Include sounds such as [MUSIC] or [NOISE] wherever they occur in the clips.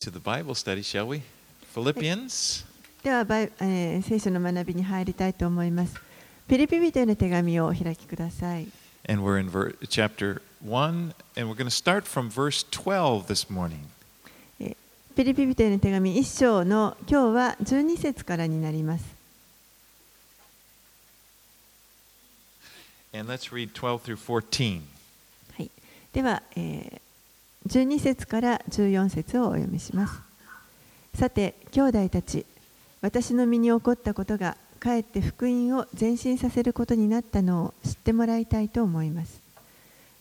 to the Bible study, shall we? Philippians ではえー聖書の学びに入りたいと思います。ピリピ人への手紙をお開きください。and we're in ver- chapter 1 and we're going to start from verse 12 this morning. ピリピ人への手紙1章の今日は12節からになります。And let's read 12 through 14. はい、では、えー、12節から14節をお読みします。さて、兄弟たち、私の身に起こったことが、かえって福音を前進させることになったのを知ってもらいたいと思います。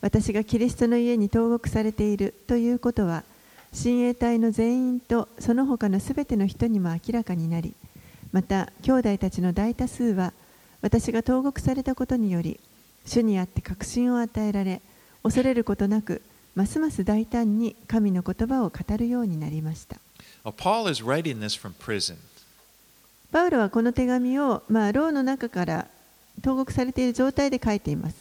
私がキリストの家に投獄されているということは、親衛隊の全員とその他のすべての人にも明らかになり、また、兄弟たちの大多数は、私が投獄されたことにより、主にあって確信を与えられ、恐れることなく、ますます大胆に神の言葉を語るようになりました。Paul is writing this from prison. パウロはこの手紙を、まあ、牢の中から投獄されている状態で書いています。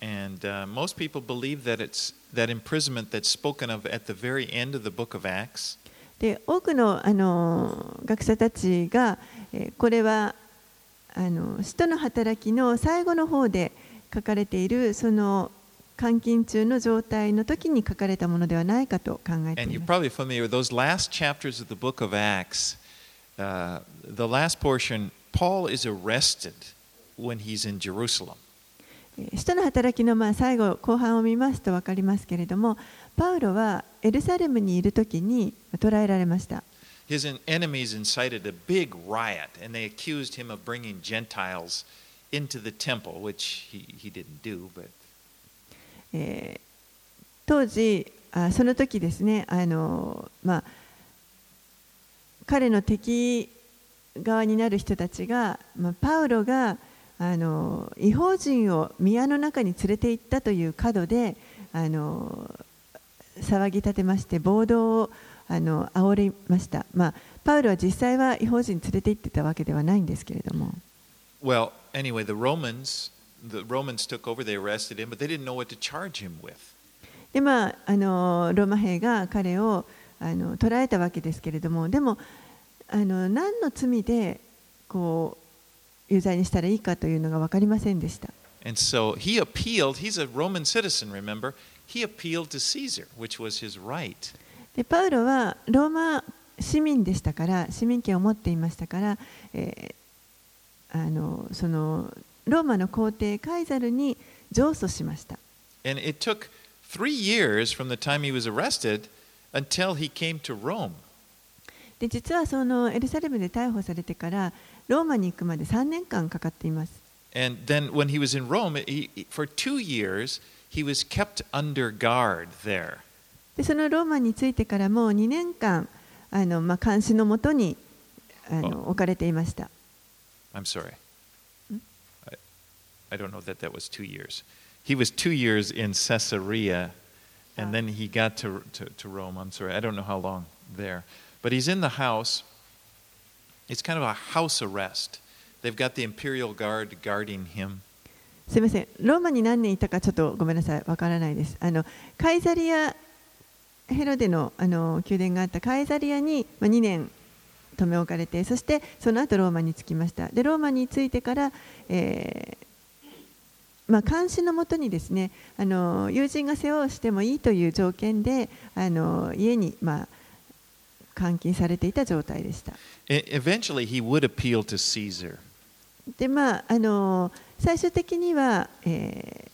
And uh, most people believe that it's that imprisonment that's spoken of at the very end of the book of Acts. で多くのあの学者たちが、えーこれはあの使徒の働きの最後の方で書かれているその監禁中の状態の時に書かれたものではないかと考えています。those last chapters of the book of Acts. Uh, the last portion, Paul is arrested when he's in Jerusalem. えー使徒の働きのまあ最後後半を見ますと分かりますけれどもパウロはエルサレムにいる時に捕らえられました His en- enemies incited a big riot, and they accused him of bringing Gentiles into the temple, which he, he didn't do, but えー当時あその時ですねあの、まあ、彼の敵側になる人たちが、まあ、パウロがあの違法人を宮の中に連れて行ったという角であの騒ぎ立てまして暴動をあの煽りました、まあ、パウロは実際は違法人連れて行ってたわけではないんですけれども。Well, anyway, the Romans, ローマ兵が彼をあらえたわけですけれども、でも、何の罪で有罪にしたらいいかというのが分かりませんでした。でパウロはローマ市民でしたから、市民権を持っていましたから、え、あのその、ローマの皇帝カイザルに上訴しました。で実はそのエルサレムで逮捕されてからローマに行くまで3年間かかっています。でそのローマについてからもう2年間あの、まあ、監視のもとにあの置かれていました。I'm sorry. I, don't know that that was two years. He was two years in Caesarea, and then he got to, to, to Rome. I'm sorry. I don't know how long there. But he's in the house. It's kind of a house arrest. They've got the imperial guard guarding him. すみませんローマに何年いたかちょっとごめんなさいわからないですあのカイザリアヘロデのあの宮殿があったカイザリアに、まあ、2年留め置かれてそしてその後ローマに着きましたでローマに着いてから、えーまあ、監視のもとにですねあの友人が世話をしてもいいという条件であの家に、まあ、監禁されていた状態でした。E- eventually, he would appeal to Caesar. でまああの最終的には、えー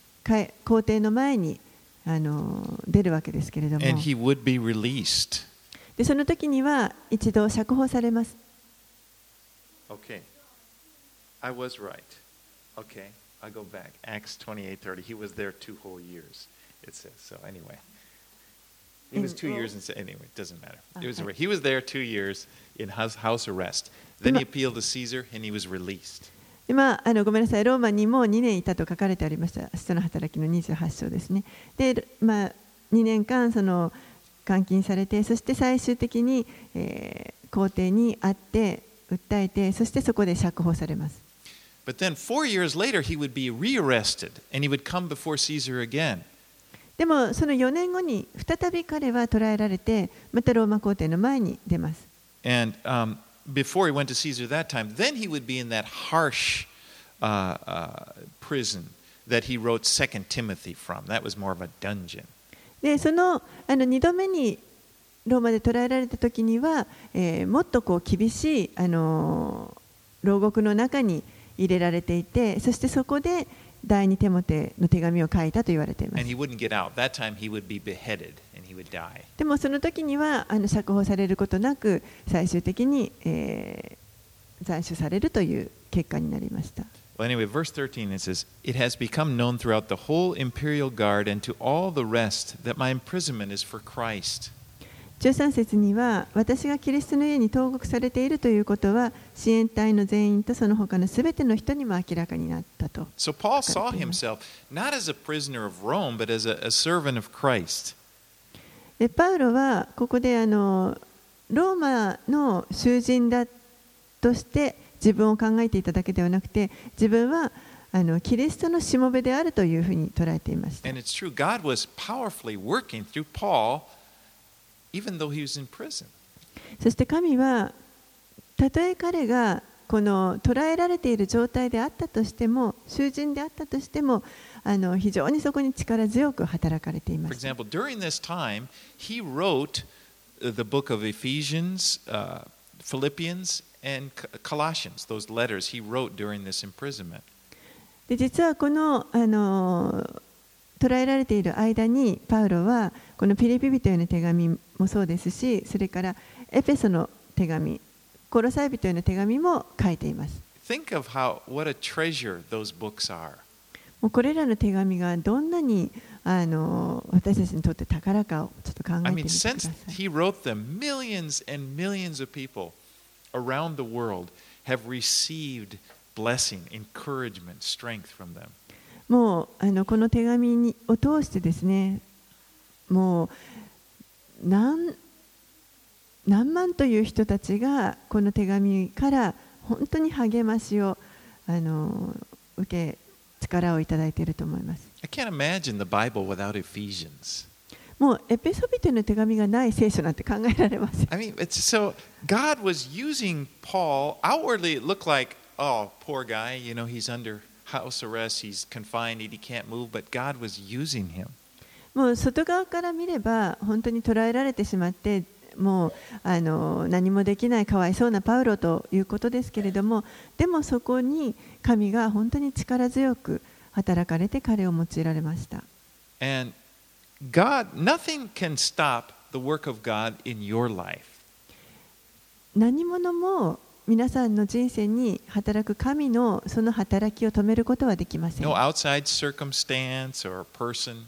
皇帝の前にあの出るわけですけれども And he would be released. でその時には一度釈放されます Okay. I was right. Okay. I go back. Acts 28:30. He was there two whole years. It says so. Anyway, he was And- two years in. Anyway, it doesn't matter. It was he was there two years in house house arrest. Then he appealed to Caesar, and he was released. で、まあ、あのごめんなさいローマにも2年いたと書かれてありました使徒の働きの28章ですねで、まあ、2年間その監禁されてそして最終的に、えー皇帝に会って訴えてそしてそこで釈放されます But then four years later, he would be rearrested, and he would come before Caesar again. でもその4年後に再び彼は捕らえられてまたローマ皇帝の前に出ます。And um, before he went to Caesar that time, then he would be in that harsh uh, uh, prison that he wrote Second Timothy from. That was more of a dungeon. でそのあの2度目にローマで捕らえられた時には、えーもっとこう厳しい、あのー牢獄の中に入れられていてそしてそこで第二テモテの手紙を書いたと言われています.でもその時にはあの釈放されることなく最終的に、えー斬首されるという結果になりました Well, anyway, verse 13 it says, It has become known throughout the whole imperial guard and to all the rest that my imprisonment is for Christ. 13節には私がキリストの家に投獄されているということは支援隊の全員とその他のすべての人にも明らかになったと。So Paul saw himself not as a prisoner of Rome, but as a, a servant of Christ. でパウロはここであのローマの囚人だとして自分を考えていただけではなくて自分はあのキリストのしもべであるというふうに捉えていました。And it's true, God was powerfully working through Paul, even though he was in prison. そして神はたとえ彼がこの捕らえられている状態であったとしても囚人であったとしてもあの非常にそこに力強く働かれていま For した example, during this time, he wrote uh, the book of Ephesians, uh, Philippians, and Colossians, those letters he wrote during this imprisonment. で実はこのあの捕らえられている間にパウロはこのピリピ人への手紙もそうですしそれからエペソの手紙コロサイ人への手紙も書いています Think of how what a treasure those books are. もうこれらの手紙がどんなにあの私たちにとって宝かをちょっと考え I て mean, みてくだ since さい he wrote them, millions and millions of people around the world have received blessing, encouragement, strength from them. もうあのこの手紙にを通してですねもう何何万という人たちがこの手紙から本当に励ましをあの受け力をいただいていると思います。I can't imagine the Bible without Ephesians. もうエペソビテの手紙がない聖書なんて考えられません。I mean, it's so God was using Paul. Outwardly, it looked like, oh, poor guy, you know, he's under house arrest, he's confined, he can't move, but God was using him. もう外側から見れば本当に捉えられてしまってもうあの何もできないかわいそうなパウロということですけれどもでもそこに神が本当に力強く働かれて彼を用いられました。And God, nothing can stop the work of God in your life. 何者も皆さんの人生に働く神のその働きを止めることはできません No。outside circumstance or person.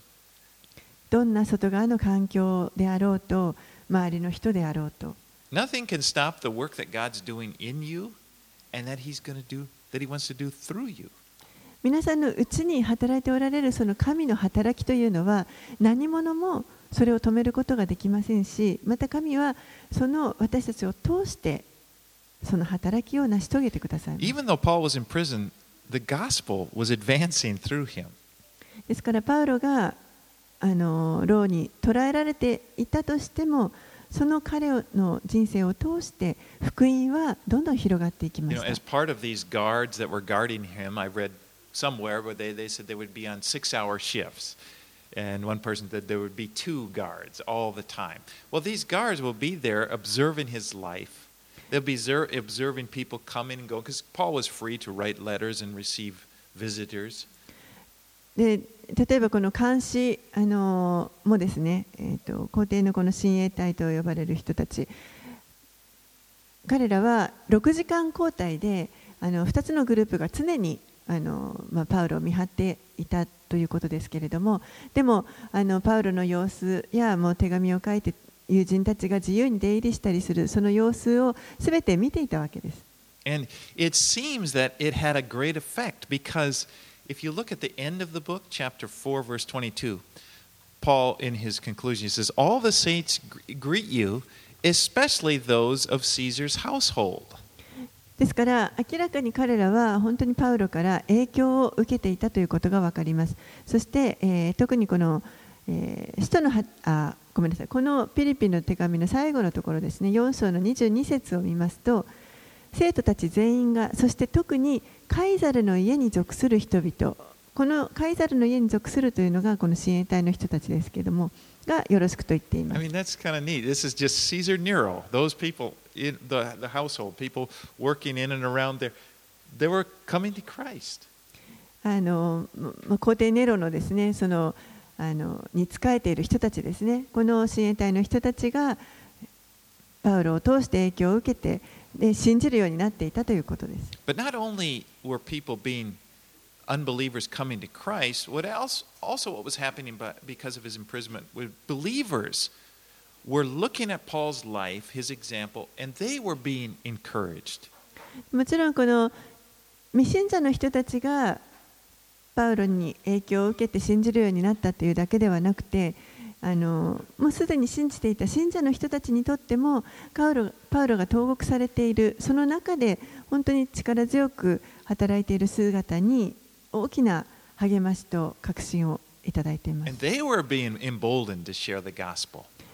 どんな外側の環境であろうと、周りの人であろうと。みなさんのうに働いておられるその神の働きというのは何者もそれを止めることができませんしまた神はその私たちを通してその働きを成し遂げてくださいます。ですからパウロがあの牢に捕らえられていたとしてもその彼の人生を通して福音はどんどん広がっていきま You し know, た as part of these guards that were guarding him, I read somewhere where they, they said they would be on six hour shifts. And one person said there would be two guards all the time. Well, these guards will be there observing his life. They'll be observing people coming and go because Paul was free to write letters and receive visitors. で例えばこの監視あのもですね、えー、と皇帝のこの親衛隊と呼ばれる人たち彼らは6時間交代であの2つのグループが常にあの、まあ、パウロを見張っていたということですけれどもでもあのパウロの様子やもう手紙を書いて友人たちが自由に出入りしたりするその様子を全て見ていたわけです。And it seems that it had a great effect because if you look at the end of the book, chapter 4, verse 22, Paul, in his conclusion, he says, All the saints greet you, especially those of Caesar's household. ですから明らかに彼らは本当にパウロから影響を受けていたということが分かります。そして、えー特にこの、えー使徒のはあごめんなさいこのピリピンの手紙の最後のところですね4章の22節を見ますと生徒たち全員がそして特にカイザルの家に属する人々このカイザルの家に属するというのがこの支援隊の人たちですけれどもがよろしくと言っています。あの皇帝ネロのですねそのあのに仕えている人たちですね。この親衛隊の人たちがパウロを通して影響を受けてで信じるようになっていたということです But not only were people being unbelievers coming to Christ, what else also what was happening because of his imprisonment was believers were looking at Paul's life, his example, and they were being encouraged. もちろんこの未信者の人たちがパウロに影響を受けて信じるようになったというだけではなくてあのもうすでに信じていた信者の人たちにとってもパウロパウロが投獄されているその中で本当に力強く働いている姿に大きな励ましと確信をいただいています.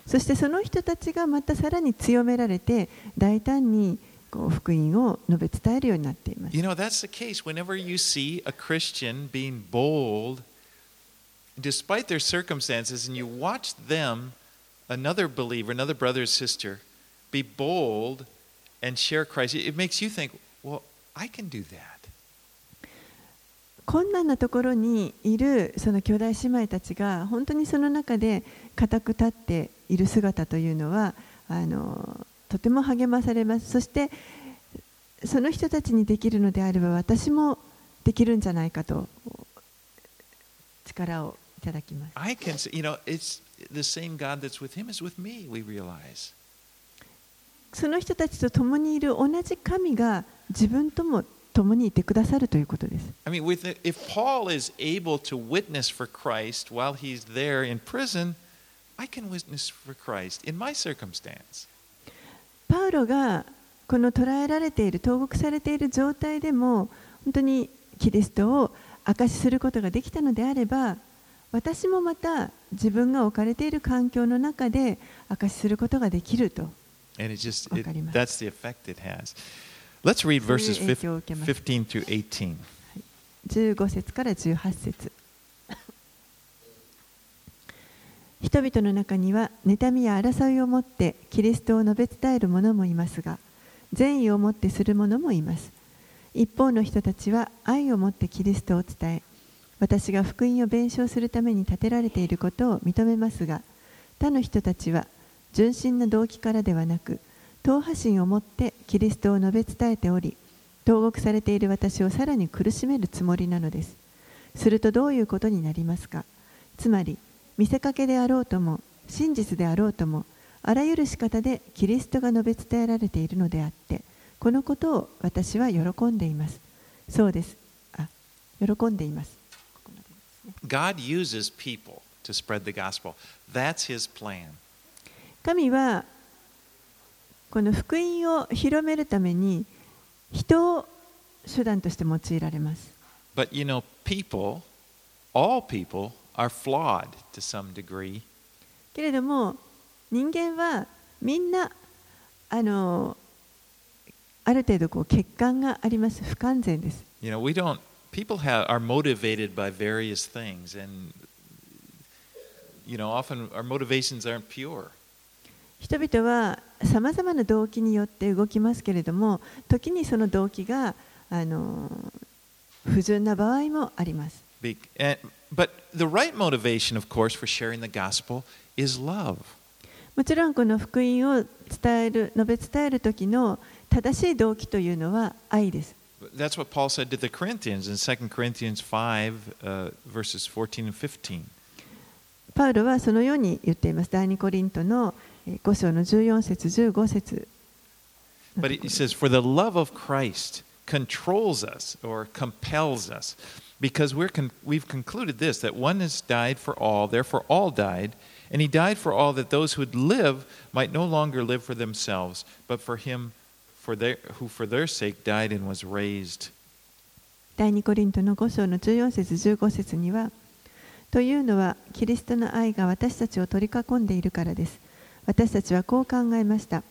そしてその人たちがまたさらに強められて大胆にこう福音を述べ伝えるようになっています You know, that's the case. Whenever you see a Christian being bold, despite their circumstances, and you watch them, another believer, another brother or sister, be bold and share Christ, it makes you think, well, I can do that. 困難なところにいるその兄弟姉妹たちが本当にその中で固く立っている姿というのはあのとても励まされますそしてその人たちにできるのであれば私もできるんじゃないかと力をいただきます I can say, you know, it's the same God that's with him is with me, we realize. その人たちと共にいる同じ神が自分とも共にいてくださるということです I mean, with the, if Paul is able to witness for Christ while he's there in prison, I can witness for Christ in my circumstance. パウロがこの捕らえられている投獄されている状態でも本当にキリストを証しすることができたのであれば私もまた自分が置かれている環境の中で証しすることができると just, it, わかります。that's the effect it has. Let's read そういう verses 影響を受けます。15 through 18. 15節から18節人々の中には妬みや争いを持ってキリストを述べ伝える者もいますが善意を持ってする者もいます一方の人たちは愛を持ってキリストを伝え私が福音を弁償するために立てられていることを認めますが他の人たちは純真な動機からではなく党派心を持ってキリストを述べ伝えており投獄されている私をさらに苦しめるつもりなのです。するとどういうことになりますか？つまり見せかけであろうとも真実であろうともあらゆる仕方でキリストが述べ伝えられているのであってこのことを私は喜んでいます。そうです。あ喜んでいます。God uses people to spread the gospel. That's his plan. 神はこの福音を広めるために人を手段として用いられます But you know, people, all people, are flawed to some degree. けれども人間はみんなあのある程度こう欠陥があります不完全です You know, we don't, people have, are motivated by various things, and, you know, often our motivations aren't pure. 人々はさまざまな動機によって動きますけれども時にその動機があの不純な場合もあります Be- and- But the right motivation, of course, for sharing the gospel is love. もちろんこの福音を伝える述べ伝える時の正しい動機というのは愛です That's what Paul said to the Corinthians in 2 Corinthians 5, uh, verses 14 and 15. パウロはそのように言っています第2コリントのえー5章の14節15節 But he says, For the love of Christ controls us or compels us, because we're con- we've concluded this that one has died for all, therefore all died, and he died for all that those who would live might no longer live for themselves, but for him for their, who for their sake died and was raised. 第2コリントの5章の14節15節にはというのはキリストの愛が私たちを取り囲んでいるからです。私たちはこう考えました。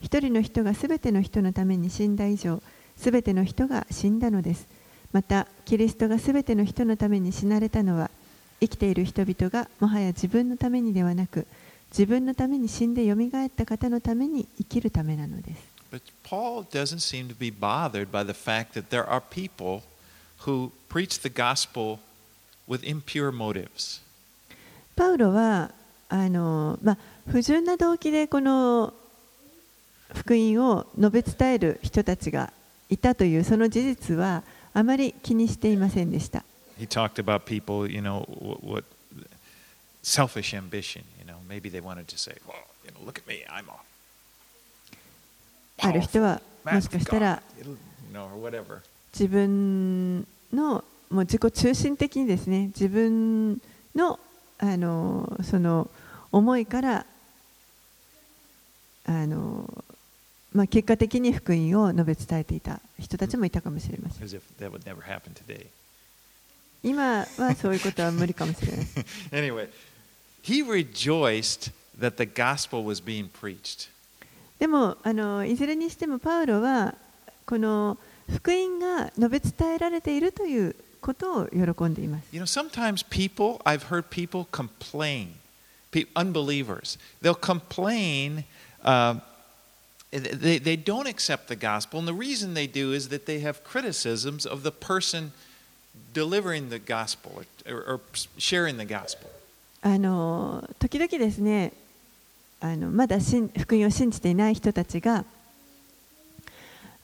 一人の人がすべての人のために死んだ以上すべての人が死んだのです。またキリストがすべての人のために死なれたのは生きている人々がもはや自分のためにではなく自分のために死んでよみがえった方のために生きるためなのです。But Paul doesn't seem to be bothered by the fact that there are people who preach the gospel with impure motives. パウロはあの、まあ、不純な動機でこの福音を述べ伝える人たちがいたというその事実はあまり気にしていませんでした。 He talked about people, you know, what, what selfish ambition, you know, maybe they wanted to say, well, you know, look at me, I'm a ある人はもしかしたら自分のもう自己中心的にですね自分の,あの,その思いからあの、まあ、結果的に福音を述べ伝えていた人たちもいたかもしれません。今はそういうことは無理かもしれない。[LAUGHS] でもあのいずれにしてもパウロはこの福音が述べ伝えられているということを喜んでいます You know, sometimes people, I've heard people complain, unbelievers, they'll complain. Uh, they, they don't accept the gospel, and the reason they do is that they have criticisms of the person delivering the gospel or, or, or sharing the gospel. あの時々ですねあのまだ信福音を信じていない人たちが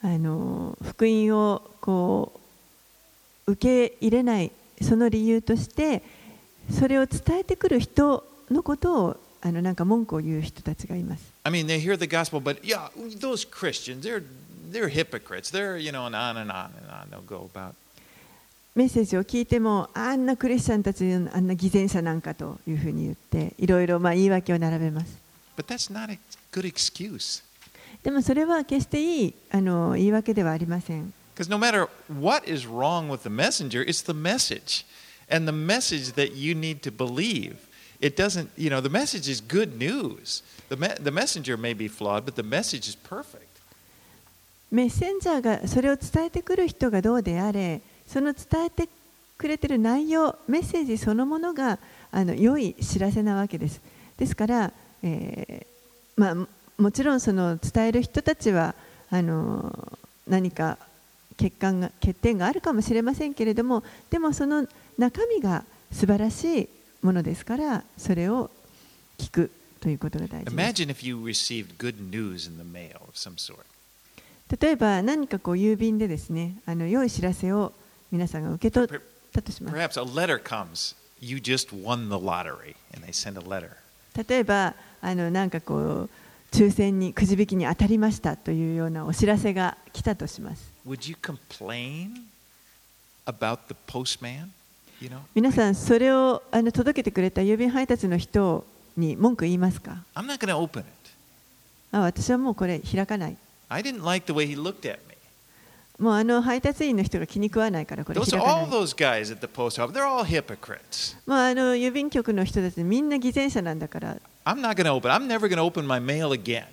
あの福音をこう受け入れないその理由としてそれを伝えてくる人のことをあのなんか文句を言う人たちがいます。I mean, they hear the gospel, but yeah, those Christians, they're, they're hypocrites. They're, you know, and on and on and on they'll go about. メッセージを聞いてもあんなクリスチャンたちあんな偽善者なんかというふうに言っていろいろまあ言い訳を並べます。But that's not a good excuse. でもそれは決していいあの言い訳ではありません。Because no matter what is wrong with the messenger, it's the message. And the message that you need to believe. It doesn't, you know, the message is good news. The, me- the messenger may be flawed, but the message is perfect. メッセンジャーがそれを伝えてくる人がどうであれその伝えてくれてる内容メッセージそのものがあの良い知らせなわけですですから、えーまあ、ももちろんその伝える人たちはあの何か欠陥が欠点があるかもしれませんけれどもでもその中身が素晴らしいものですからそれを聞くということが大事.例えば何かこう郵便でですねあの良い知らせを皆さんが受け取ったとします.例えばあのなんかこう抽選にくじ引きに当たりましたというようなお知らせが来たとします。皆さん、それをあの届けてくれた郵便配達の人に文句言いますか？私はもうこれ開かない。もうあの配達員の人が気に食わないからこれ開かない。あの郵便局の人たちみんな偽善者なんだから。I'm not going to open. I'm never going to open my mail again.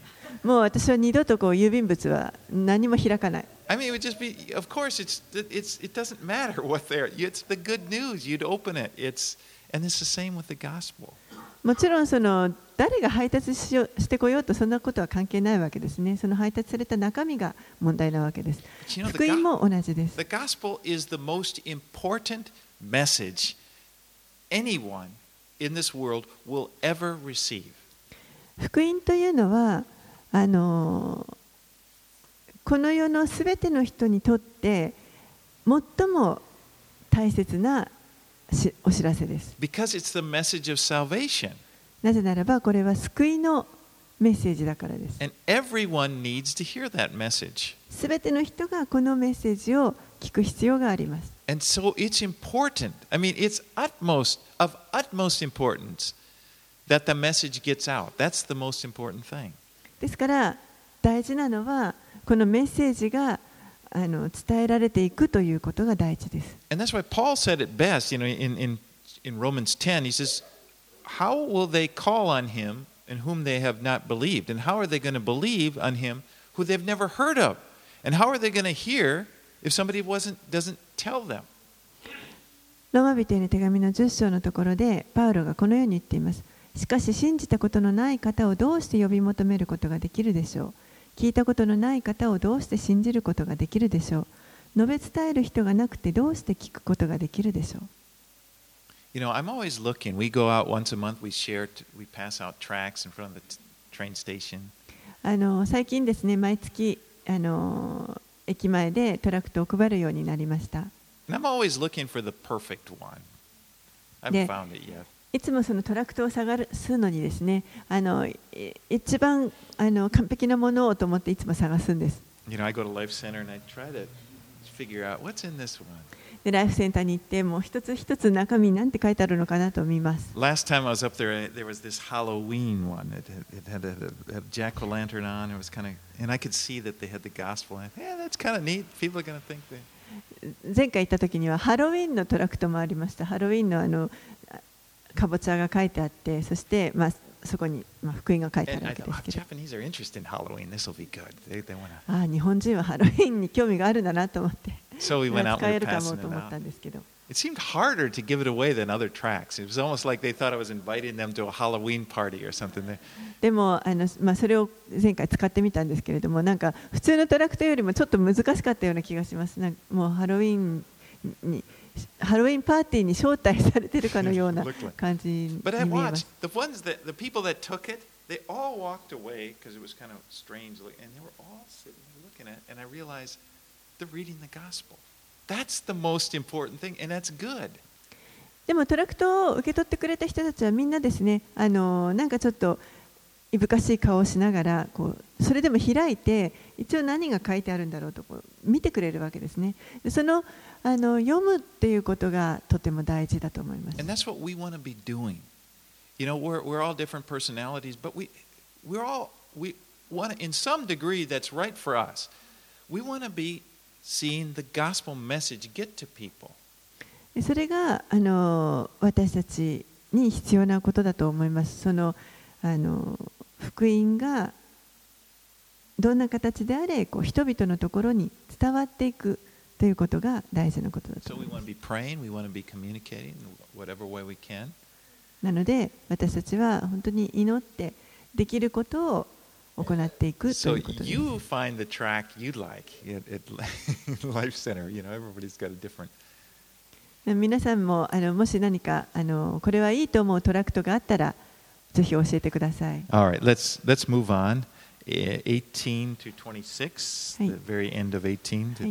もう私は二度とこう郵便物は何も開かない I mean, it would just be. Of course, it's it's it doesn't matter [LAUGHS] what they're. It's the good news. You'd open it. It's and it's the same with the gospel. もちろんその誰が配達しよしてこようとそんなことは関係ないわけですね。その配達された中身が問題なわけです。 But you know, 福 the, 音 go- も同じです the。gospel is the most important message anyone in this world will ever receive. 福音というのはあのこの世のすべての人にとって最も大切なしお知らせです。Because it's the message of salvation. なぜならばこれは救いのメッセージだからです。And everyone needs to hear that message. すべての人がこのメッセージを聞く必要があります。And so it's important. I mean, it's utmost of utmost importance that the message gets out. That's the most important thing. ですから大事なのはこのメッセージがあの伝えられていくということが大事です。 And that's why Paul said it best, you know, in, in, in Romans 10, he says, How will they call on him in whom they have not believed? And how are they going to believe on him who they've never heard of? And how are they going to hear if somebody wasn't, doesn't tell them? ローマ人への手紙の10章のところでパウロがこのように言っています。しかし信じたことのない方をどうして呼び求めることができるでしょう聞いたことのない方をどうして信じることができるでしょう述べ伝える人がなくてどうして聞くことができるでしょう You know, I'm always looking. We go out once a month, we share, we pass out tracts in front of the train station. あの最近ですね毎月あの駅前でトラクトを配るようになりました And I'm always looking for the perfect one. I haven't Yeah. found it yet. いつもそのトラクトを探すのにですねあのい一番あの完璧なものをと思っていつも探すんです You know, I go to Life Center and I try to figure out what's in this one. でライフセンターに行ってもう一つ一つ中身に何て書いてあるのかなと見ます Last time I was up there, there was this Halloween one. It had, it had a, a jack o' lantern on. It was kind of, and I could see that they had the gospel. And I thought, yeah, that's kind of neat. People are going to think they. 前回行った時にはハロウィンのトラクトもありましたハロウィンのあのかぼちゃが書いてあってそして、まあ、そこに、まあ、福音が書いてあるわけで oh, すけど.ああ日本人はハロウィンに興味があるんだなと思って So we went out 使えるかもと思った.んですけど It seemed harder to give it away than other tracks. It was almost like they thought I was inviting them to a Halloween party or something. They- でもあの、まあ、それを前回使ってみたんですけれどもなんか普通のトラクトよりもちょっと難しかったような気がしますなんかもうハロウィンにハロウィンパーティーに招待されてるかのような Looked like- 感じに見 But [LAUGHS] え I ま watched す the ones that the people that took it, they all walked away because it was kind of strange, look- and they were all sitting there looking at, it, and I realized they're reading the gospel. That's the most important thing, and that's good. でもトラクトを受け取ってくれた人たちはみんなですねあのなんかちょっといぶかしい顔をしながらこうそれでも開いて一応何が書いてあるんだろうとこう見てくれるわけですねでそのあの読むっていうことがとても大事だと思います And that's what we want to be doing. You know, we're, we're all different personalities, but we, we're all, we want to, in some degree, that's right for us. We want to be それがあの私たちに必要なことだと思います。そのあの福音がどんな形であれこう人々のところに伝わっていくということが大事なことだと思います。なので私たちは本当に祈ってできることを行っていくということです。皆さんもあのもし何かあのこれはいいと思うトラクトがあったらぜひ教えてください。十八18 to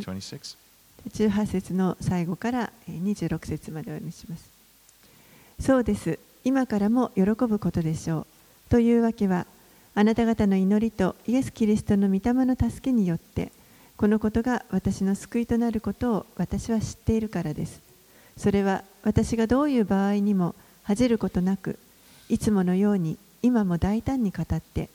26, 18、節の最後から26節までお読みします。そうです。今からも喜ぶことでしょう。というわけは、あなた方の祈りとイエス・キリストの御霊の助けによって、このことが私の救いとなることを私は知っているからです。それは私がどういう場合にも恥じることなく、いつものように今も大胆に語って、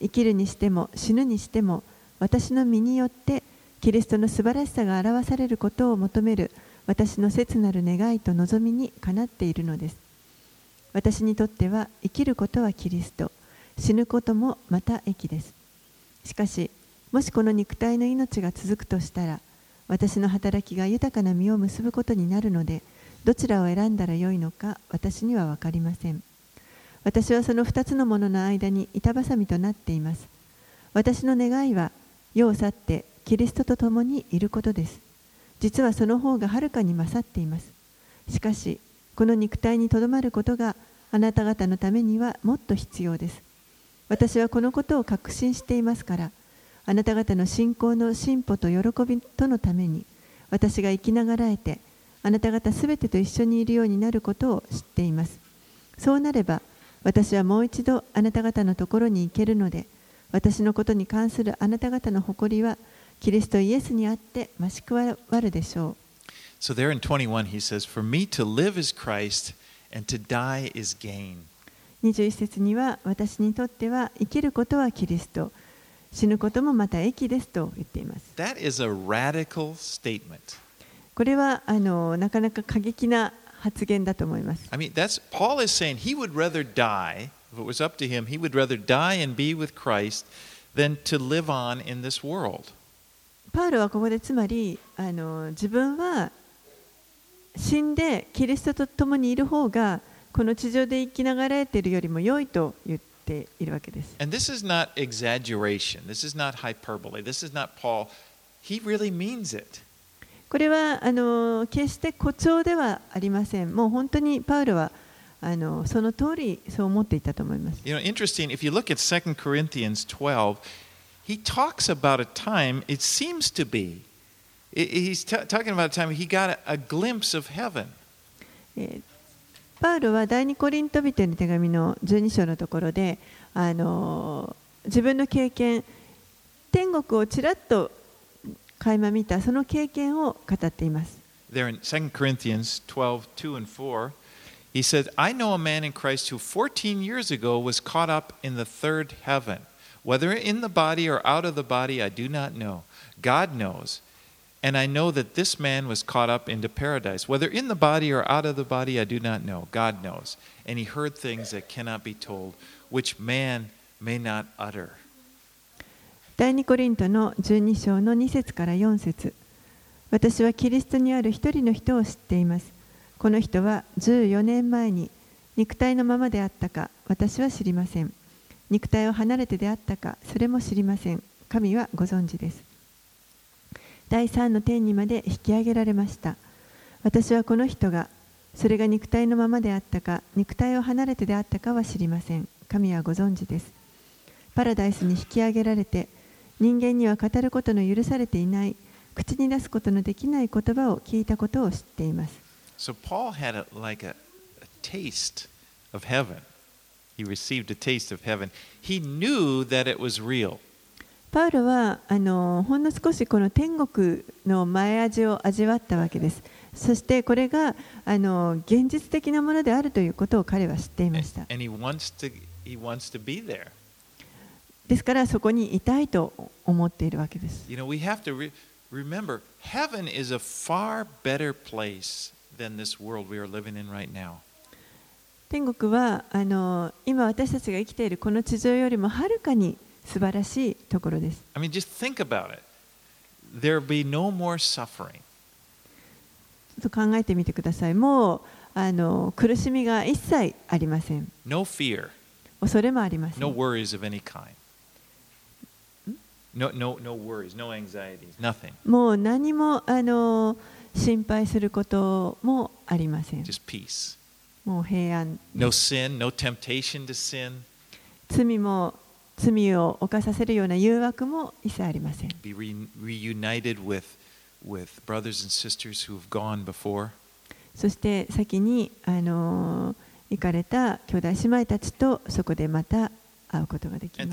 生きるにしても死ぬにしても私の身によってキリストの素晴らしさが表されることを求める私の切なる願いと望みにかなっているのです私にとっては生きることはキリスト死ぬこともまた益です。しかしもしこの肉体の命が続くとしたら私の働きが豊かな実を結ぶことになるのでどちらを選んだらよいのか私には分かりません。私はその2つのものの間に板挟みとなっています。私の願いは世を去ってキリストと共にいることです。実はその方がはるかに勝っています。しかしこの肉体にとどまることがあなた方のためにはもっと必要です。私はこのことを確信していますからあなた方の信仰の進歩と喜びとのために私が生きながらえてあなた方すべてと一緒にいるようになることを知っていますそうなれば私はもう一度あなた方のところに行けるので私のことに関するあなた方の誇りはキリストイエスにあって増し加わるでしょう So there in 21, he says, For me to live is Christ, and to die is gain. 21節には私にとっては生きることはキリスト死ぬこともまた益ですと言っています That is a radical statement. これはあのなかなか過激な発言だと思います。I mean, that's Paul is saying he would rather die, if it was up to him, he would rather die and be with Christ than to live on in this world. パウロはここでつまりあの自分は死んでキリストと共にいる方がこの地上で生きながらえているよりも良いと言っているわけです。And this is not exaggeration. This is not hyperbole. This is not Paul. He really means it. これはあの決して誇張ではありません。もう本当にパウロはあのその通りそう思っていたと思います。You know, interesting, if you look at 2 Corinthians 12, he talks about a time, it seems to be, he's talking about a time he got a, a glimpse of heaven. パウロは第二コリント人への手紙の12章のところであの自分の経験天国をちらっと垣間見たその経験を語っています。There in 2 Corinthians 12, 2 and 4, he said, I know a man in Christ who 14 years ago was caught up in the third heaven. Whether in the body or out of the body, I do not know. God knows. And I know that this man was caught up into paradise. Whether in the body or out of the body, I do not know. God knows. And he heard things that cannot be told, which man may not utter. 第二コリントの12章の2節から4節私はキリストにある一人の人を知っています。この人は14年前に肉体のままであったか私は知りません。肉体を離れてであったかそれも知りません。神はご存知です。第三の天にまで引き上げられました。私はこの人がそれが肉体のままであったか肉体を離れてであったかは知りません。神はご存知です。パラダイスに引き上げられて人間には語ることの許されていない口に出すことのできない言葉を聞いたことを知っています So Paul had a, like a, a taste of heaven. He received a taste of heaven. He knew that it was real. パウルはあのほんの少しこの天国の前味を味わったわけです。そしてこれがあの現実的なものであるということを彼は知っていました。ですからそこにいたいと思っているわけです。天国はあの今私たちが生きているこの地上よりもはるかに素晴らしいところです I mean, just think about it. There'll be no more suffering. ちょっと考えてみてください。もうあの苦しみが一切ありません。No fear. 恐れもありません。No worries of any kind. No, no, no worries, no anxieties, nothing. もう何もあの心配することもありません。Just peace. もう平安。No sin, no temptation to sin. 罪も罪を犯させるような誘惑も一切ありません。そして先にあの行かれた兄弟姉妹たちとそこでまた会うことができま。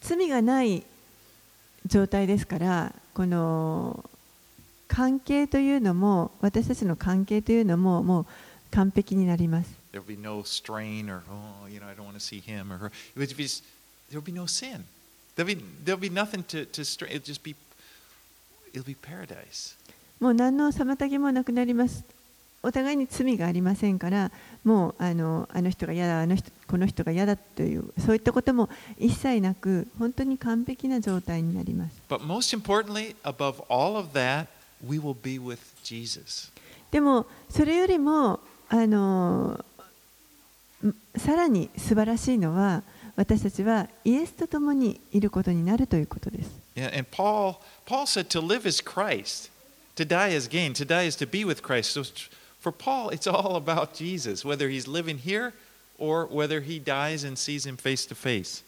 罪がない状態ですから、この関係というのも私たちの関係というのももう完璧になります。もう何の妨げもなくなります。お互いに罪がありませんから、もうあの,あの人が嫌だあの人、この人が嫌だという、そういったことも一切なく、本当に完璧な状態になります。でも、それよりも、あのさらに素晴らしいのは私たちはイエスと共にいることになるということです。す。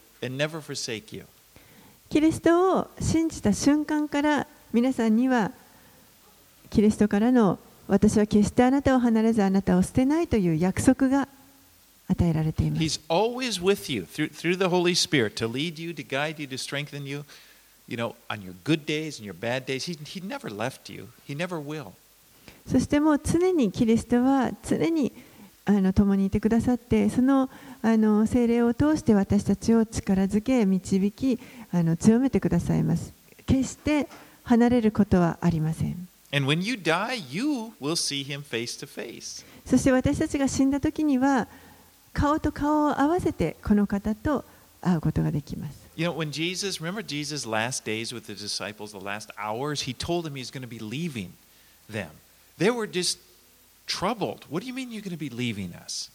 キリストを信じた瞬間から皆さんにはキリストからの私は決してあなたを離れずあなたを捨てないという約束が与えられています。そしてもう常にキリストは常に。あの共にいてくださってそのあの精霊を通して私たちを力づけ導きあの強めてくださいます決して離れることはありません And when you die, you will see him face to face. そして私たちが死んだ時には顔と顔を合わせてこの方と会うことができます You know, when Jesus, remember Jesus' last days with the disciples, the last hours, he told them he's going to be leaving them. They were just troubled. What do you mean you're going to be leaving us?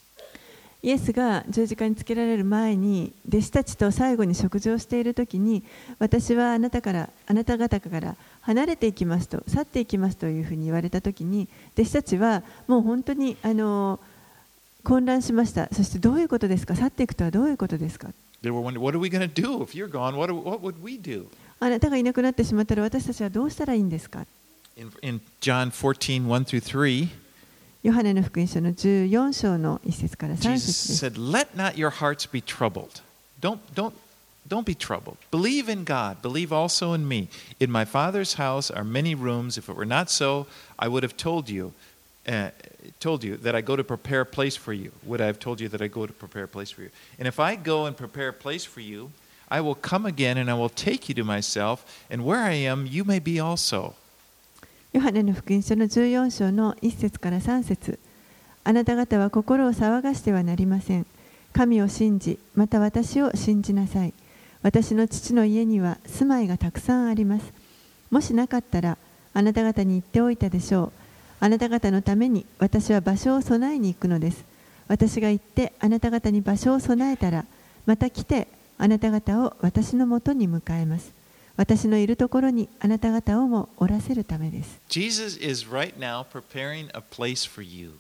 イエスが十字架につけられる前に弟子たちと最後に食事をしている時に私はあなたからあなた方から離れていきますと去っていきますというふうに言われた時に弟子たちはもう本当にあの混乱しましたそしてどういうことですか？去っていくとはどういうことですか?あなたがいなくなってしまったら私たちはどうしたらいいんですか？In, in John 14, 1 through 3, ヨハネの福音書の14章の1節から3節で Jesus す said, Let not your hearts be troubled. Don't, don't, don't be troubled. Believe in God. Believe also in me. In my Father's house are many rooms. If it were not so, I would have told you, uh, told you that I go to prepare a place for you. Would I have told you that I go to prepare a place for you? And if I go and prepare a place for you, I will come again and I will take you to myself, and where I am, you may be also. ヨハネの福音書の14章の1節から3節あなた方は心を騒がしてはなりません。神を信じ、また私を信じなさい。私の父の家には住まいがたくさんあります。もしなかったら、あなた方に言っておいたでしょう。あなた方のために私は場所を備えに行くのです。私が行ってあなた方に場所を備えたら、また来てあなた方を私のもとに迎えます。私のいるところにあなた方をもおらせるためです。Jesus is right now preparing a place for you.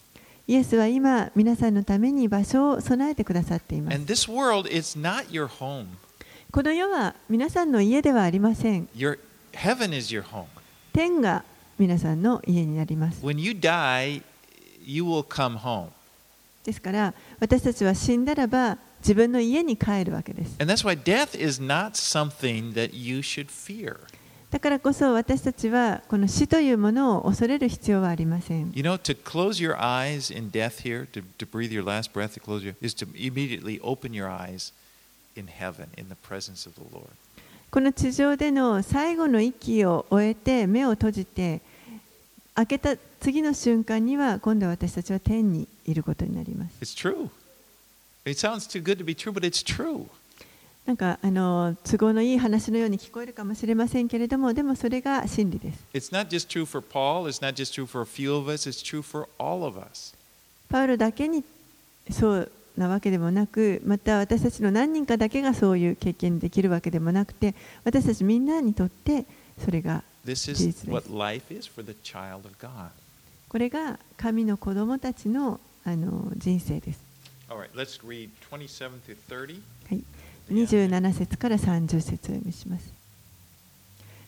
イエスは今、皆さんのために場所を備えてくださっています。And this world is not your home. この世は皆さんの家ではありません。Your heaven is your home. 天が皆さんの家になります。When you die, you will come home. ですから、私たちは死んだらば自分の家に帰るわけです。And that's why death is not something that you should fear. だからこそ私たちはこの死というものを恐れる必要はありません。You know, to close your eyes in death here, to, to breathe your last breath, to close your, is to immediately open your eyes in heaven, in the presence of the Lord. この地上での最後の息を終えて目を閉じて開けた次の瞬間には今度は私たちは天にいることになります。It's true. なんかあの都合のいい話のように聞こえるかもしれませんけれども、でもそれが真理です。パウロだけにそうなわけでもなく、また私たちの何人かだけがそういう経験できるわけでもなくて、私たちみんなにとってそれが。これが神の子供たちの,あの人生です。はい、27節から30節を読みします。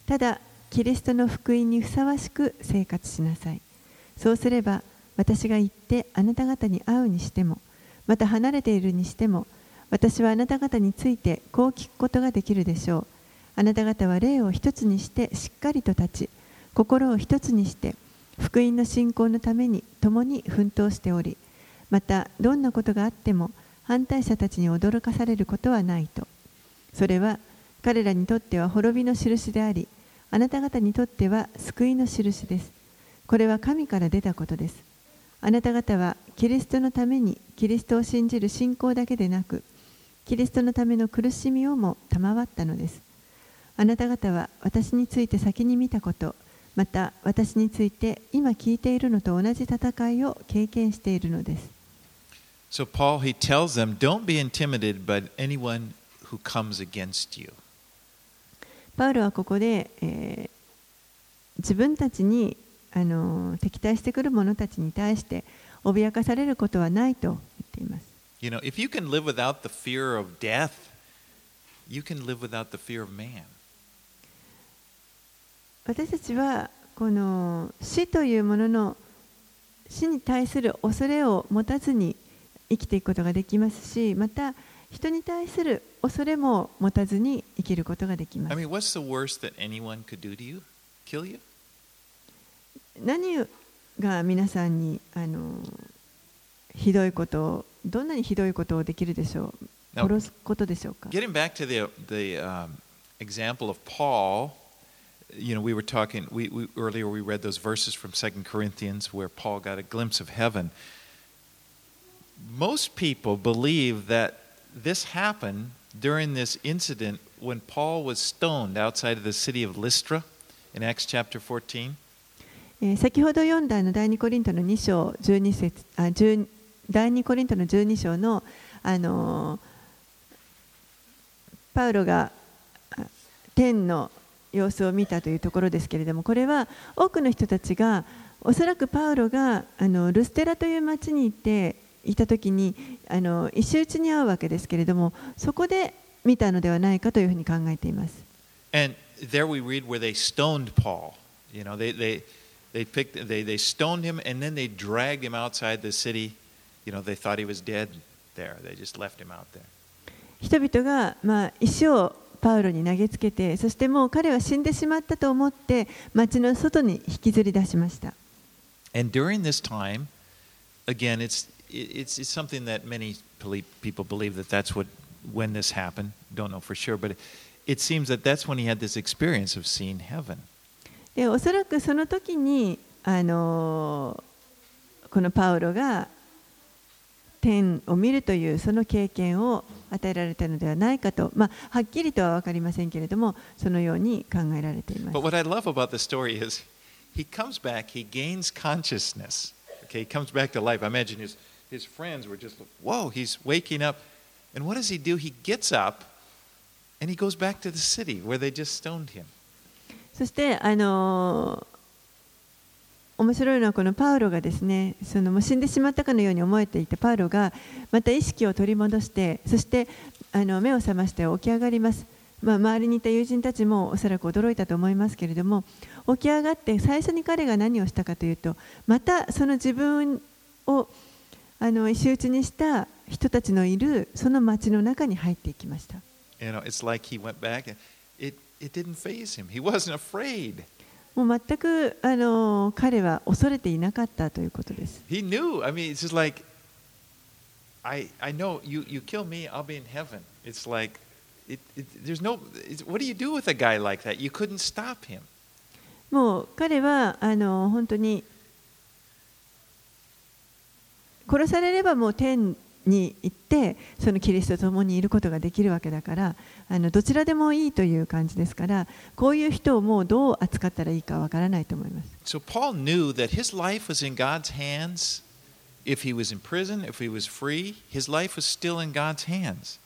ただ、キリストの福音にふさわしく生活しなさい。そうすれば、私が行ってあなた方に会うにしても、また離れているにしても、私はあなた方についてこう聞くことができるでしょう。あなた方は霊を一つにしてしっかりと立ち、心を一つにして、福音の信仰のために共に奮闘しており、またどんなことがあっても反対者たちに驚かされることはないと。それは彼らにとっては滅びの印であり、あなた方にとっては救いの印です。これは神から出たことです。あなた方はキリストのためにキリストを信じる信仰だけでなく、キリストのための苦しみをも賜ったのです。あなた方は私について先に見たこと、また私について今聞いているのと同じ戦いを経験しているのです。So, Paul, he tells them, don't be intimidated by anyone who comes against you. パウロはここで、えー自分たちにあの敵対してくる者たちに対して脅かされることはないと言っています。You know, if you can live without the fear of death, you can live without the fear of man. 私たちはこの死というものの死に対する恐れを持たずに生きていくことができますしまた人に対する恐れも持たずに生きることができま I す mean, what's the worst that anyone could do to you? Kill you? 何が皆さんにあのひどいことをどんなにひどいことをできるでしょう殺すことでしょうか Getting back to the the um, example of Paul, you know, we were talking. We, we earlier we read those verses from Second Corinthians where Paul got a glimpse of heaven. Most people believe that this happened during this incident when Paul was stoned outside of the city of Lystra in Acts chapter 14. え先ほど読んだあの第二コリントの2章12節あ10第二コリントの12章の、あのーパウロが天の様子を見たというところですけれどもこれは多くの人たちがおそらくパウロがあのルステラという町に行っていた時にあの石打ちに遭うわけですけれどもそこで見たのではないかというふうに考えています。And there we read where they stoned Paul. You know, they, they, they, picked, they, they stoned him and then they dragged him outside the city. You know, they thought he was dead there. They just left him out there. 人々が、まあ、石をパウロに投げつけてそしてもう彼は死んでしまったと思って町の外に引きずり出しました And during this time, again, it's, it- it's, it's something that many poli- people believe that that's what, when this happened. Don't know for sure, but it, it seems that that's when he had this experience of seeing heaven. でおそらくその時に、あのーこのパウロが天を見るというその経験を与えられたのではないかと、まあ、はっきりとは分かりませんけれどもそのように考えられています But what I love about the story is he comes back, he gains consciousness. Okay, he comes back to life. I imagine his, his friends were just, whoa, he's waking up. And what does he do? He gets up and he goes back to the city where they just stoned him. そして、あのー面白いのはこのパウロがですねそのもう死んでしまったかのように思えていたパウロがまた意識を取り戻してそしてあの目を覚まして起き上がります、まあ、周りにいた友人たちもおそらく驚いたと思いますけれども起き上がって最初に彼が何をしたかというとまたその自分をあの石打ちにした人たちのいるその町の中に入っていきました。もう全くあの彼は恐れていなかったということです。もう彼はあの本当に。殺されればもう天に行ってそのキリストと共にいることができるわけだからあのどちらでもいいという感じですからこういう人をもうどう扱ったらいいかわからないと思います。So Paul knew that his life was in God's hands. If he was in prison, if he was free, his life was still in God's hands.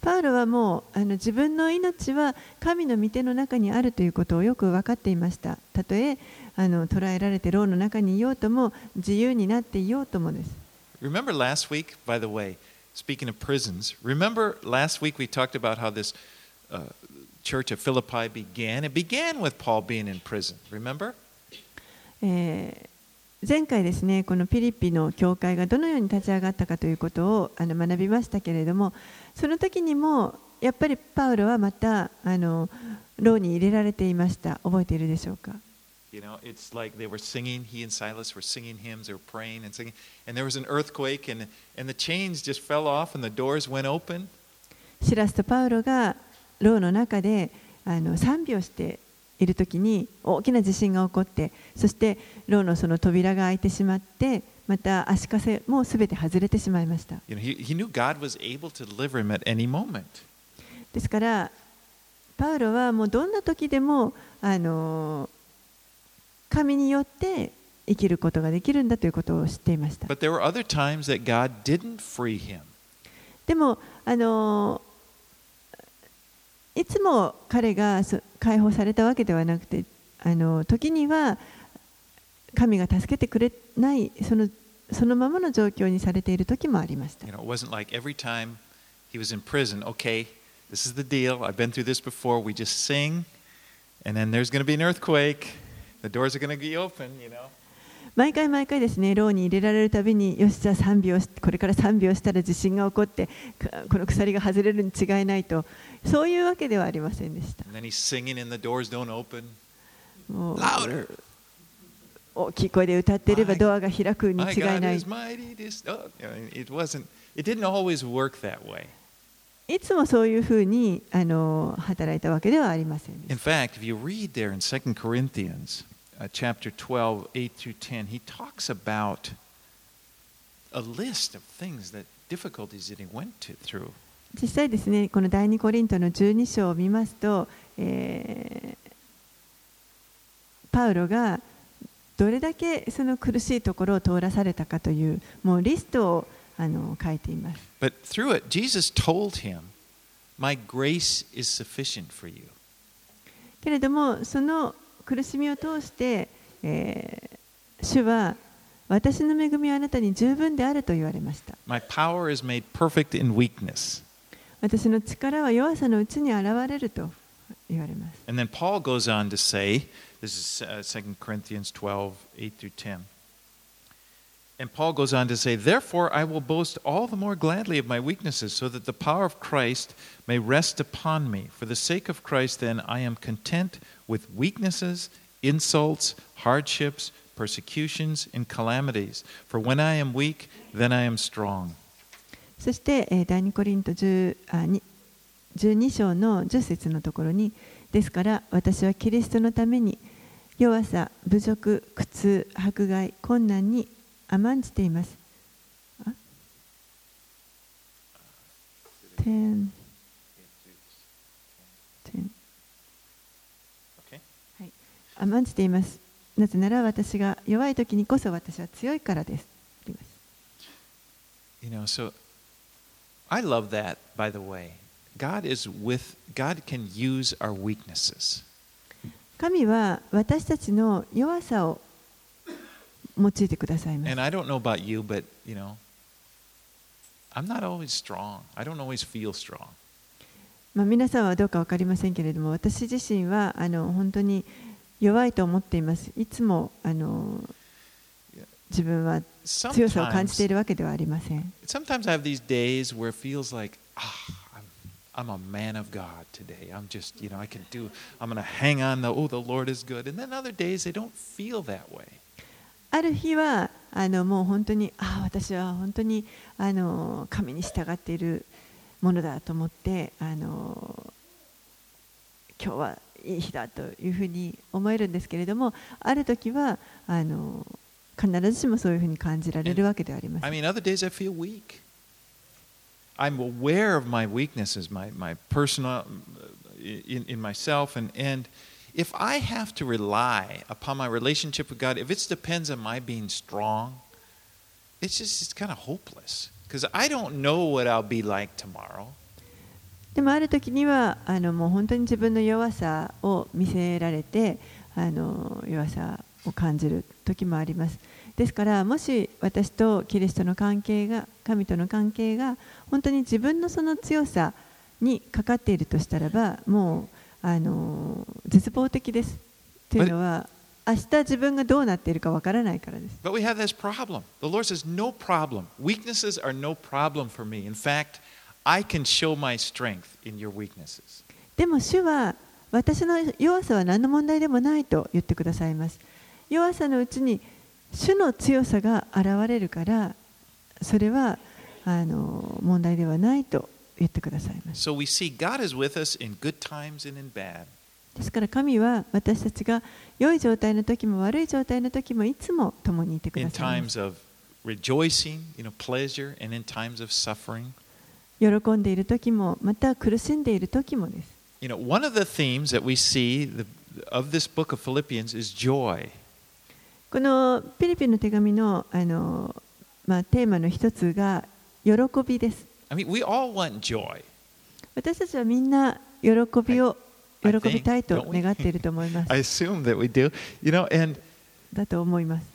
パウロはもうあの自分の命は神の御手の中にあるということをよく分かっていました。たとえあの捕らえられて牢の中にいようとも自由になっていようともです。Remember last week, by the way, speaking of prisons, remember last week we talked about how this uh, church of Philippi began? It began with Paul being in prison. Remember? 前回ですねこのピリピの教会がどのように立ち上がったかということをあの学びましたけれどもその時にもやっぱりパウロはまたあの牢に入れられていました覚えているでしょうか You know, it's like they were singing, he and Silas were singing hymns, they were praying and singing, and there was an earthquake, and, and the chains just fell off, and the doors went open. シラスとパウロが牢の中であの賛美をしている時に大きな地震が起こってそして牢のその扉が開いてしまってまた足かせもすべて外れてしまいました You know, he, he knew God was able to deliver him at any moment. ですからパウロはもうどんな時でもあの神によって生きることができるんだということを知っていました.でもあのいつも彼がそ解放されたわけではなくてあの時には神が助けてくれないそのそのままの状況にされている時もありました You know, it wasn't like every time he was in prison, okay, this is the deal. I've been through this before. We just sing And then there's going to be an earthquake. 毎回毎回ですね、ローに入れられるたびに、よし、じゃあ3秒、これから3秒したら地震が起こって、この鎖が外れるに違いないと、そういうわけではありませんでした。もう、大きい声で歌ってればドアが開くに違いない。いつもそういうふうにあの働いたわけではありませんでした。Chapter 12, 8 through 10, he talks about a list of things that difficulties that he went to, through. 実際ですね、この第二コリントの12章を見ますと、えーパウロがどれだけその苦しいところを通らされたかというもうリストをあの書いています。But through it, Jesus told him, My grace is sufficient for you. けれどもその苦しみを通して、えー主は私の恵みはあなたに十分であると言われました。My power is made perfect in weakness. 私の力は弱さのうちに現れると言われます。And then Paul goes on to say, this is uh, 2 Corinthians 12, 8 through 10. And Paul goes on to say, Therefore I will boast all the more gladly of my weaknesses, so that the power of Christ may rest upon me. For the sake of Christ, then, I am content with weaknesses, insults, hardships, persecutions, and calamities. For when I am weak, then I am strong. そして、えー第2コリント10あに12章の10節のところに、ですから私はキリストのために弱さ、侮辱、苦痛、迫害、困難に 甘んじています。あ 10, 10 Okay? 甘んじています。なぜなら私が弱い時にこそ私は強いからです You know, so I love that, by the way. God is with, God can use our weaknesses. 神は私たちの弱さを用いてくださいます And。I don't know about you, but, you know, I'm not always strong. I don't always feel strong. まあ、皆さんはどうか分かりませんけれども私自身はあの本当に弱いと思っていますいつもあの自分は強さを感じているわけではありません sometimes I have these days where it feels like, ah, I'm, I'm a man of God today. I'm just, you know, I can do, I'm going to hang on, the, oh, the Lord is good. And then other days, they don't feel that way. ある日はあのもう本当にああ私は本当にあの神に従っているものだと思ってあの今日はいい日だというふうに思えるんですけれどもある時はあの必ずしもそういうふうに感じられるわけではありませ I ん。mean, other days I feel weak. I'm aware of my weaknesses, my, my personal, in, in myself. And, and if I have to rely upon my relationship with God, if it depends on my being strong, it's just, it's kind of hopeless. Because I don't know what I'll be like tomorrow. でもある時にはあのもう本当に自分の弱さを見せられてあの弱さを感じる時もありますですからもし私とキリストの関係が神との関係が本当に自分のその強さにかかっているとしたらばもうあの絶望的ですというのは明日自分がどうなっているかわからないからです But we have this problem. The Lord says, no problem. Weaknesses are no problem for me. In fact, I can show my strength in your weaknesses. でも主は私の弱さは何の問題でもないと言ってくださいます弱さのうちに主の強さが現れるからそれはあの問題ではないと言ってくださいます。ですから神は私たちが良い状態の時も悪い状態の時もいつも共にいてください。ます喜んでいる時もまた苦しんでいる時もです。You know, one of the themes that we あの、まあ、I mean, we all want joy. 私たちはみんな喜びを I 喜 think, びたいと don't we? 願っていると思います I assume [LAUGHS] that we do. You know, and だと思います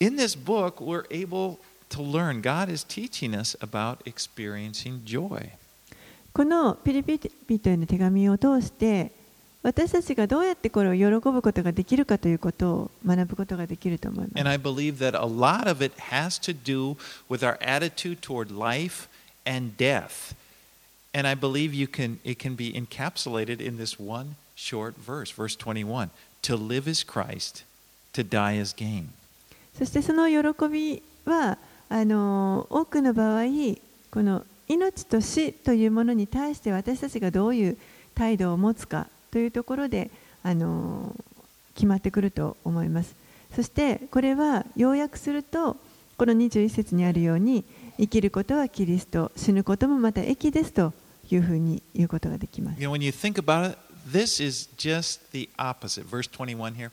in this book, we're able to learn. God is teaching us about experiencing joy. このピリピ人への手紙を通して 私たちがどうやってこれを喜ぶことができるかということを学ぶことができると思いま And す。 I believe that a lot of it has to do with our attitude toward life and death. And I believe you can it can be encapsulated in this one short verse, verse 21. To live is Christ, to die is gain. そしてその喜びはあの多くの場合この命と死というものに対して私たちがどういう態度を持つかというところであの決まってくると思いますそしてこれは要約するとこの21節にあるように生きることはキリスト死ぬこともまた益ですというふうに言うことができます You know, when you think about it, this is just the opposite. Verse 21 here.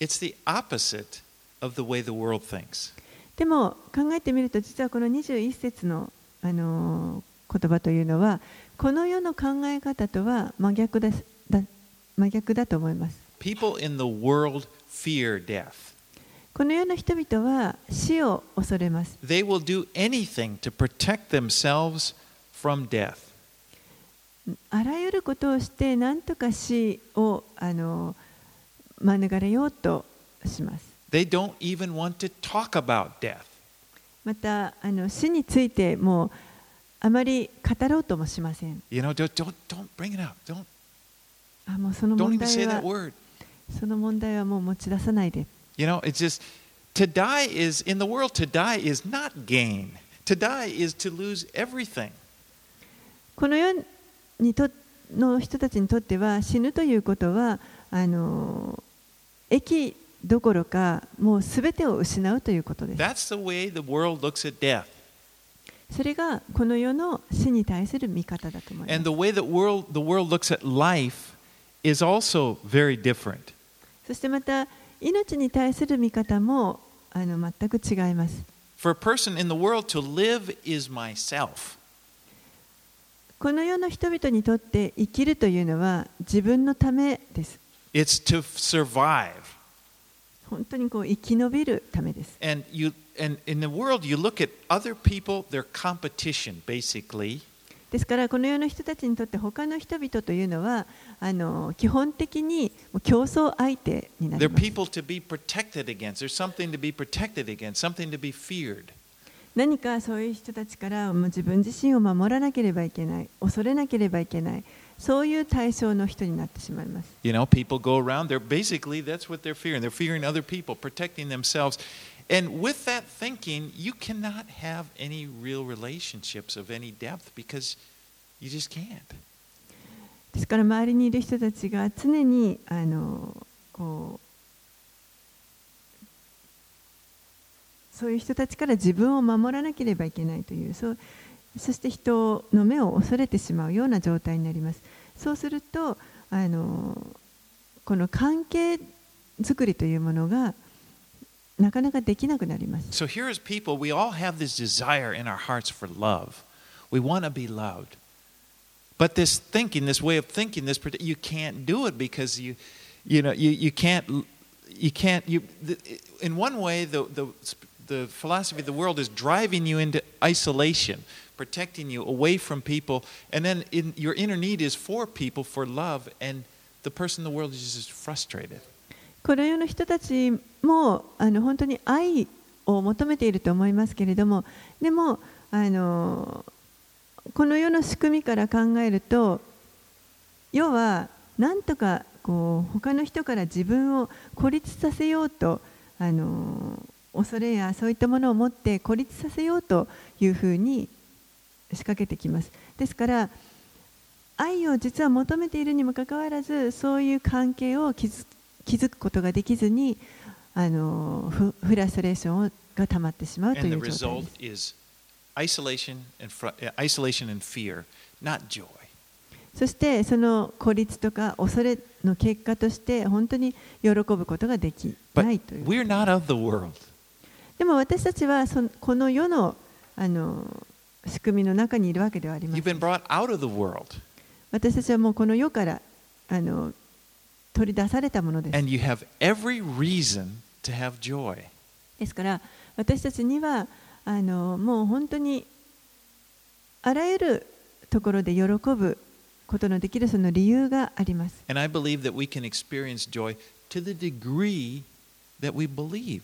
It's the opposite of the way the world thinks. でも考えてみると実はこの21節の、あのー言葉というのはこの世の考え方とは真逆ですだ真逆だと思います。People in the world fear death. この世の人々は死を恐れます。They will do anything to protect themselves from death. あらゆることをして何とか死を、あのー免れようとします。They don't even want to talk about death. またあの死についてもうあまり語ろうともしません。You know, don't, don't, don't bring it up. Don't, あもうその問題は.その問題はもう持ち出さないで。You know, it's just to die is, in the world, to die is not gain. To die is to lose everything. この世にとの人たちにとっては死ぬということはあの益どころかもうすべてを失うということです。 That's the way the world looks at death. それがこの世の死に対する見方だと思いま And す the。way the world, the world looks at life is also very different. そしてまた 命に対する見方もあの全く違います。For a person in the world, to live is myself. この世の人々にとって生きるというのは自分のためです。It's to survive. 本当にこう生き延びるためです。And you and in the world you look at other people, their competition basically, ですからこの世の人たちにとって他の人々というのはあの基本的に競争相手になります。people to be protected against. There's something to be protected against, something to be feared. 何かそういう人たちからもう自分自身を守らなければいけない、恐れなければいけない、そういう対象の人になってしまいます。You know, people go around, they're basically that's what they're fearing. They're fearing other people, protecting themselves. And with that thinking, you cannot have any real relationships of any depth because you just can't. ですから周りにいる人たちが常にあのこうそういう人たちから自分を守らなければいけないというそうそして人の目を恐れてしまうような状態になりますそうするとあのこの関係作りというものがなかなかできなくなります So here as people, we all have this desire in our hearts for love. We want to be loved. But this thinking, this way of thinking, this prote- you can't do it because you, you know, you, you can't, you can't. You, the, in one way, the, the the philosophy of the world is driving you into isolation, protecting you away from people, and then in, your inner need is for people, for love, and the person in the world is just frustrated. この世の人たちもあの本当に愛を求めていると思いますけれどもでもあのこの世の仕組みから考えると要はなんとかこう他の人から自分を孤立させようとあの恐れやそういったものを持って孤立させようというふうに仕掛けてきます。ですから愛を実は求めているにもかかわらずそういう関係を築気づくことができずにあのフフラストレーションが溜まってしまうという状態です。uh. そしてその孤立とか恐れの結果として本当に喜ぶことができないという。でも私たちはそのこの世のあの仕組みの中にいるわけではありません私たちはもうこの世からあの取り出されたものです。and you have every reason to have joy. ですから私たちにはあのもう本当にあらゆるところで喜ぶことのできるその理由があります。And I believe that we can experience joy to the degree that we believe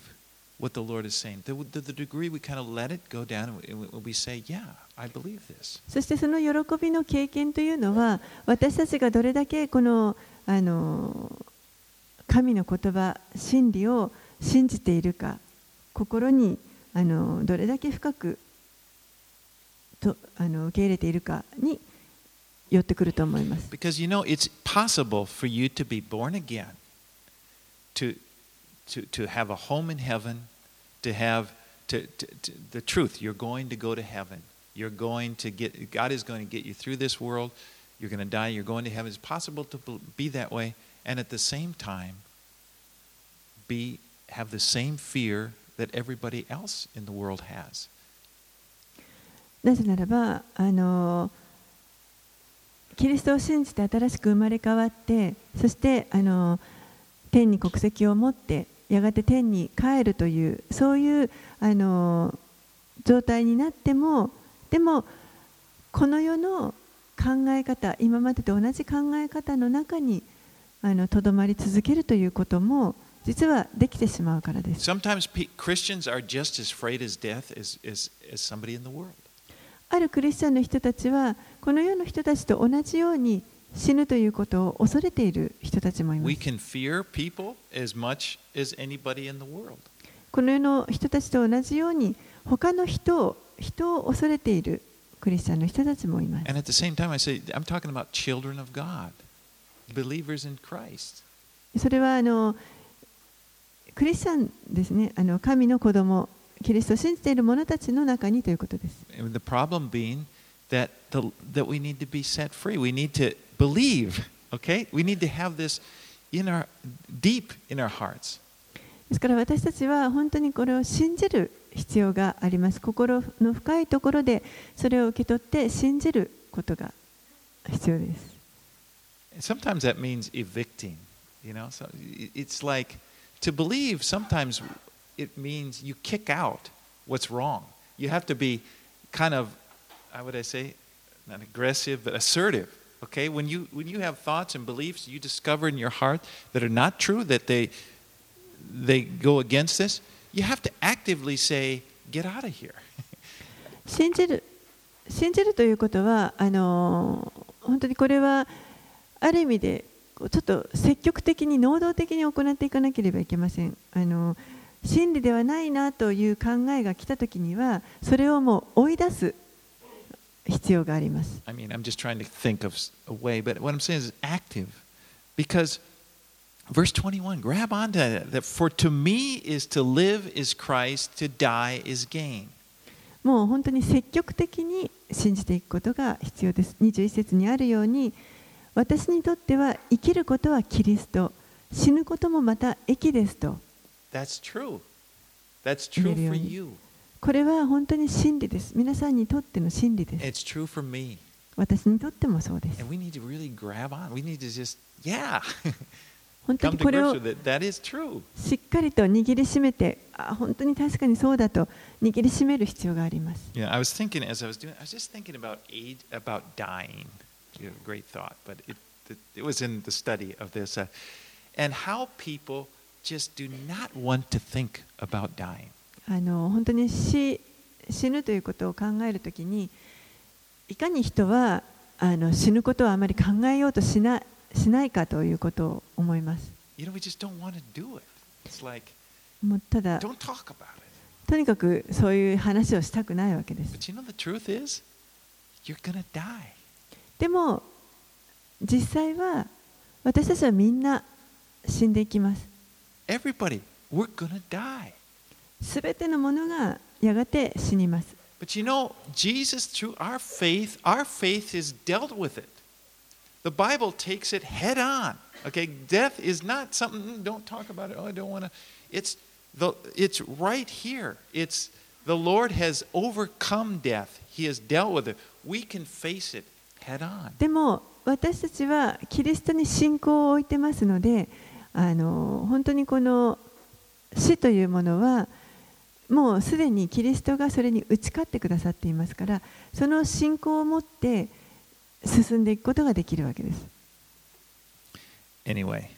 what the Lord is saying. To the, degree we kind of let it go down and we say, Yeah, I believe this. そしてその喜びの経験というのは私たちがどれだけこのあの神の言葉真理を信じているか心にあのどれだけ深くとあの受け入れているかに寄ってくると思います。Because you know, it's possible for you to be born again, to, to, to have a home in heaven, to have to, to, to, the truth. You're going to go to heaven. You're going to get, God is going to get you through this world. You're going to die. You're going to heaven. It's possible to be that way. And at the same time, be, have the same fear that everybody else in the world has. なぜならばあのキリストを信じて新しく生まれ変わってそしてあの天に国籍を持ってやがて天に帰るというそういうあの状態になってもでもこの世の考え方今までと同じ考え方の中にとどまり続けるということも実はできてしまうからです。Sometimes pe- Christians are just as afraid as death as, as, as somebody in the world. あるクリスチャンの人たちはこの世の人たちと同じように死ぬということを恐れている人たちもいま We す。can fear people as much as anybody in the world. この世の人たちと同じように他の人を人を恐れているクリスチャンの人たちもいます。それはあのクリスチャンですね、あの神の子供、キリスト信じている者たちの中にということです。ですから私たちは本当にこれを信じる。必要があります。心の深いところでそれを受け取って信じることが必要です。Sometimes that means evicting, you know? So it's like to believe, sometimes it means you kick out what's wrong. You have to be kind of, how would I say, not aggressive, but assertive. Okay? When you, when you have thoughts and beliefs you discover in your heart that are not true, that they, they go against this, you have to actively say, get out of here. 信じる信じるということはあの本当にこれはある意味でちょっと積極的に能動的に行っていかなければいけませんあの真理ではないなという考えが来た時にはそれをもう追い出す必要があります I mean, I'm just trying to think of a way, but what I'm saying is active. Because Verse 21, grab on to that, that. For to me is to live is Christ, to die is gain. もう本当に積極的に信じていくことが必要です。21節にあるように、私にとっては生きることはキリスト、死ぬこともまた益ですと。これは本当に真理です。皆さんにとっての真理です。私にとってもそうです。本当にこれをしっかりと握りしめてあ、本当に確かにそうだと握りしめる必要があります。あの本当に死,死ぬということを考えるときに、いかに人はあの死ぬことはあまり考えようとしない。しないかということを思います。もうただ、とにかくそういう話をしたくないわけです。でも、実際は私たちはみんな死んでいきます。すべてのものがやがて死にます。But you through our faith, our faith is dealt with it. The Bible takes it head on. Okay, death is not something, don't talk about it. Oh, I don't want to. It's, the, it's right here. It's the Lord has overcome death, He has dealt with it. We can face it head on. でも私たちはキリストに信仰を置いてますのであの本当にこの死というものはもうすでにキリストがそれに打ち勝ってくださっていますからその信仰を持って進んでいくことができるわけです。Anyway,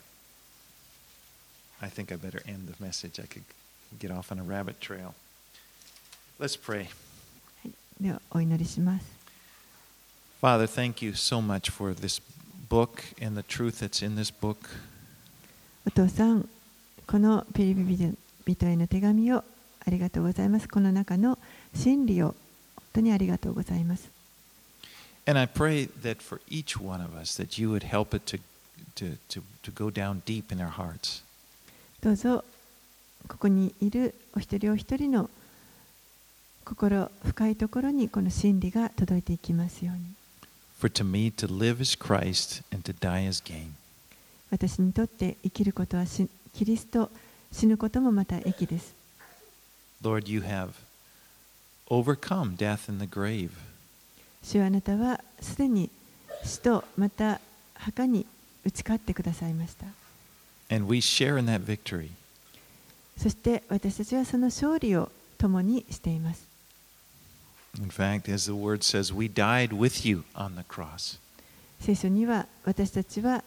I think I better end the message. I could get off on a rabbit trail. Let's pray. ではお祈りします。Father, thank you so much for this book and the truth that's in this book. お父さん、このピリピリ人への手紙をありがとうございます。この中の真理を本当にありがとうございます。And I pray that for each one of us, that you would help it to, to, to, to go down deep in our hearts. どうぞここにいるお一人お一人の心深いところにこの真理が届いていきますように For to me to live is Christ and to die is gain. 私にとって生きることはしキリスト死ぬこともまた益です Lord, you have overcome death in the grave. そ主あなたはすでに死とまた墓に打ち勝ってくださいました。そして私たちはその勝利を共にしています。聖書には私たちは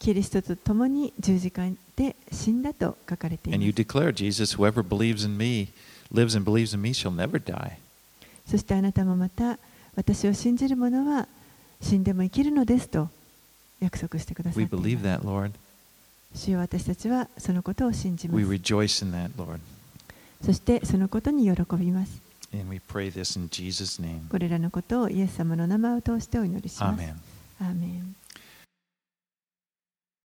キリストと共に十字架で死んだと書かれています。Declare, Jesus, me, me, そしてあなたもまた、私を信じる者は死んでも生きるのですと約束してくださっ We believe that, Lord. 主よ私たちはそのことを信じま We す rejoice in that, Lord. そしてそのことに喜びます And we pray this in Jesus' name. これらのことをイエス様の名前を通してお祈りします Amen.